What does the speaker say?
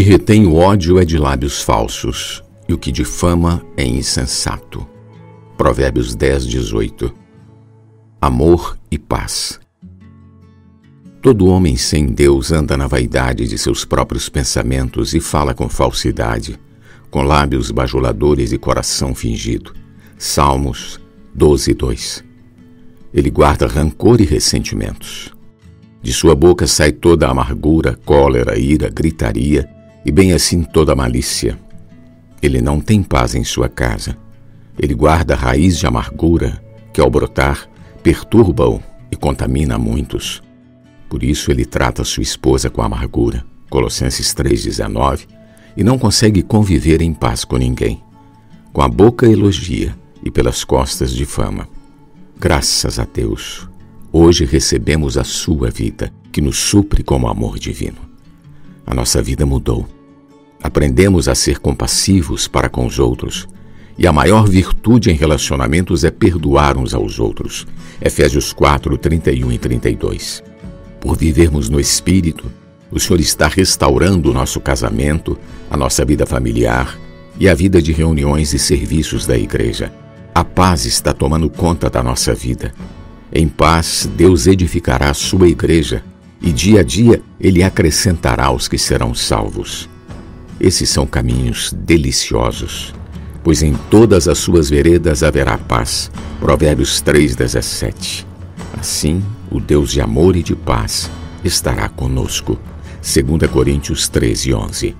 que retém o ódio é de lábios falsos, e o que difama é insensato. Provérbios 10, 18. Amor e paz. Todo homem sem Deus anda na vaidade de seus próprios pensamentos e fala com falsidade, com lábios bajuladores e coração fingido. Salmos 12, 2. Ele guarda rancor e ressentimentos. De sua boca sai toda a amargura, cólera, ira, gritaria e bem assim toda malícia. Ele não tem paz em sua casa. Ele guarda raiz de amargura que, ao brotar, perturba-o e contamina muitos. Por isso ele trata sua esposa com amargura, Colossenses 3,19, e não consegue conviver em paz com ninguém. Com a boca elogia e pelas costas difama. Graças a Deus, hoje recebemos a sua vida, que nos supre como amor divino. A nossa vida mudou. Aprendemos a ser compassivos para com os outros. E a maior virtude em relacionamentos é perdoar uns aos outros. Efésios 4, 31 e 32. Por vivermos no Espírito, o Senhor está restaurando o nosso casamento, a nossa vida familiar e a vida de reuniões e serviços da igreja. A paz está tomando conta da nossa vida. Em paz, Deus edificará a sua igreja e dia a dia ele acrescentará os que serão salvos. Esses são caminhos deliciosos, pois em todas as suas veredas haverá paz. Provérbios 3:17. Assim, o Deus de amor e de paz estará conosco. 2 Coríntios 13:11.